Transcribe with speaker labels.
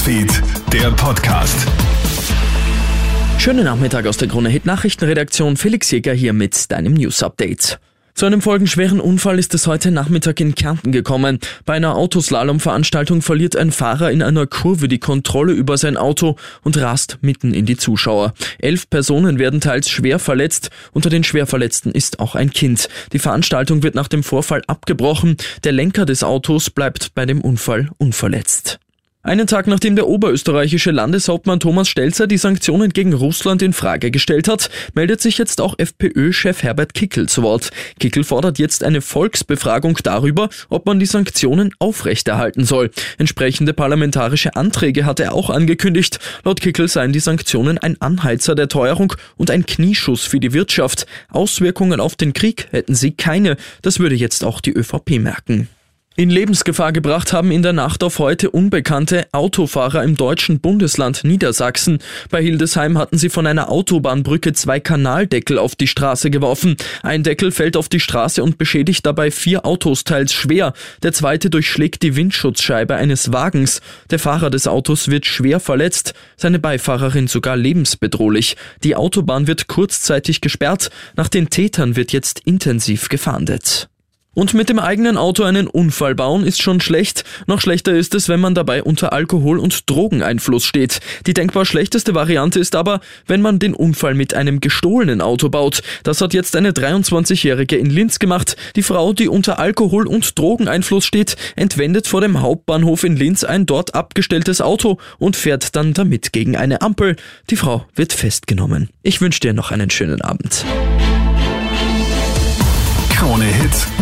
Speaker 1: Newsfeed, der Podcast.
Speaker 2: Schönen Nachmittag aus der Krone Hit Nachrichtenredaktion. Felix Jäger hier mit deinem News Update. Zu einem folgenschweren Unfall ist es heute Nachmittag in Kärnten gekommen. Bei einer Autoslalom-Veranstaltung verliert ein Fahrer in einer Kurve die Kontrolle über sein Auto und rast mitten in die Zuschauer. Elf Personen werden teils schwer verletzt. Unter den Schwerverletzten ist auch ein Kind. Die Veranstaltung wird nach dem Vorfall abgebrochen. Der Lenker des Autos bleibt bei dem Unfall unverletzt. Einen Tag nachdem der oberösterreichische Landeshauptmann Thomas Stelzer die Sanktionen gegen Russland in Frage gestellt hat, meldet sich jetzt auch FPÖ-Chef Herbert Kickel zu Wort. Kickel fordert jetzt eine Volksbefragung darüber, ob man die Sanktionen aufrechterhalten soll. Entsprechende parlamentarische Anträge hat er auch angekündigt. Laut Kickel seien die Sanktionen ein Anheizer der Teuerung und ein Knieschuss für die Wirtschaft. Auswirkungen auf den Krieg hätten sie keine. Das würde jetzt auch die ÖVP merken. In Lebensgefahr gebracht haben in der Nacht auf heute unbekannte Autofahrer im deutschen Bundesland Niedersachsen. Bei Hildesheim hatten sie von einer Autobahnbrücke zwei Kanaldeckel auf die Straße geworfen. Ein Deckel fällt auf die Straße und beschädigt dabei vier Autos teils schwer. Der zweite durchschlägt die Windschutzscheibe eines Wagens. Der Fahrer des Autos wird schwer verletzt, seine Beifahrerin sogar lebensbedrohlich. Die Autobahn wird kurzzeitig gesperrt. Nach den Tätern wird jetzt intensiv gefahndet. Und mit dem eigenen Auto einen Unfall bauen ist schon schlecht. Noch schlechter ist es, wenn man dabei unter Alkohol- und Drogeneinfluss steht. Die denkbar schlechteste Variante ist aber, wenn man den Unfall mit einem gestohlenen Auto baut. Das hat jetzt eine 23-Jährige in Linz gemacht. Die Frau, die unter Alkohol- und Drogeneinfluss steht, entwendet vor dem Hauptbahnhof in Linz ein dort abgestelltes Auto und fährt dann damit gegen eine Ampel. Die Frau wird festgenommen. Ich wünsche dir noch einen schönen Abend.